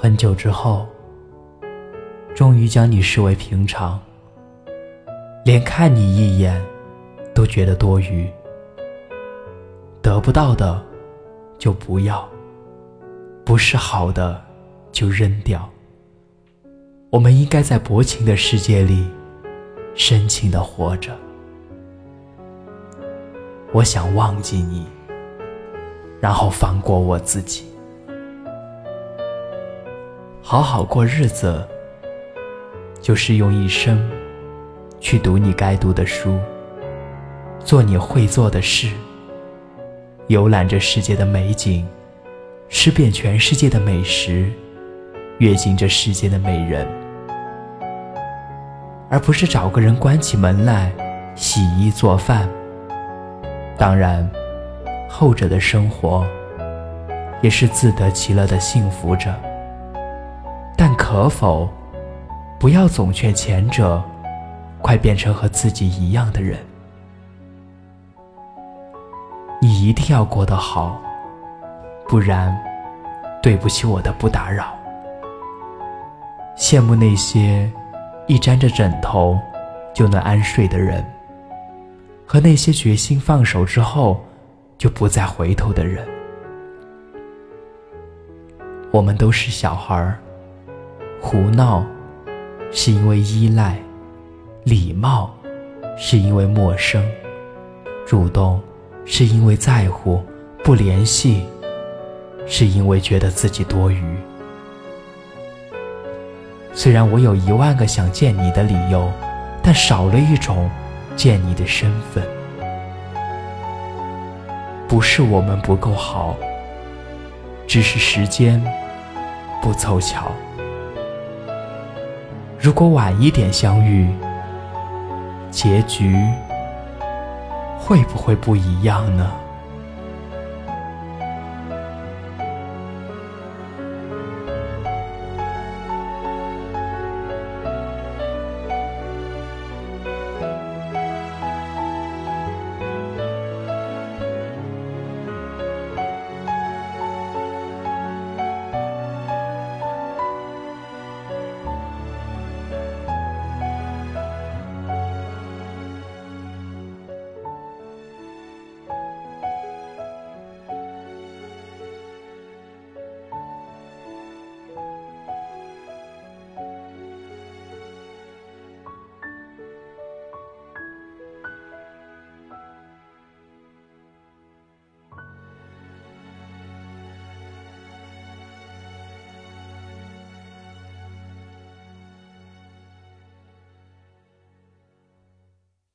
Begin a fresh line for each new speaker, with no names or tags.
很久之后，终于将你视为平常，连看你一眼都觉得多余。得不到的就不要，不是好的就扔掉。我们应该在薄情的世界里深情的活着。我想忘记你，然后放过我自己。好好过日子，就是用一生去读你该读的书，做你会做的事，游览这世界的美景，吃遍全世界的美食，阅尽这世界的美人，而不是找个人关起门来洗衣做饭。当然，后者的生活也是自得其乐的幸福着。但可否不要总劝前者快变成和自己一样的人？你一定要过得好，不然对不起我的不打扰。羡慕那些一沾着枕头就能安睡的人，和那些决心放手之后就不再回头的人。我们都是小孩儿。胡闹，是因为依赖；礼貌，是因为陌生；主动，是因为在乎；不联系，是因为觉得自己多余。虽然我有一万个想见你的理由，但少了一种见你的身份。不是我们不够好，只是时间不凑巧。如果晚一点相遇，结局会不会不一样呢？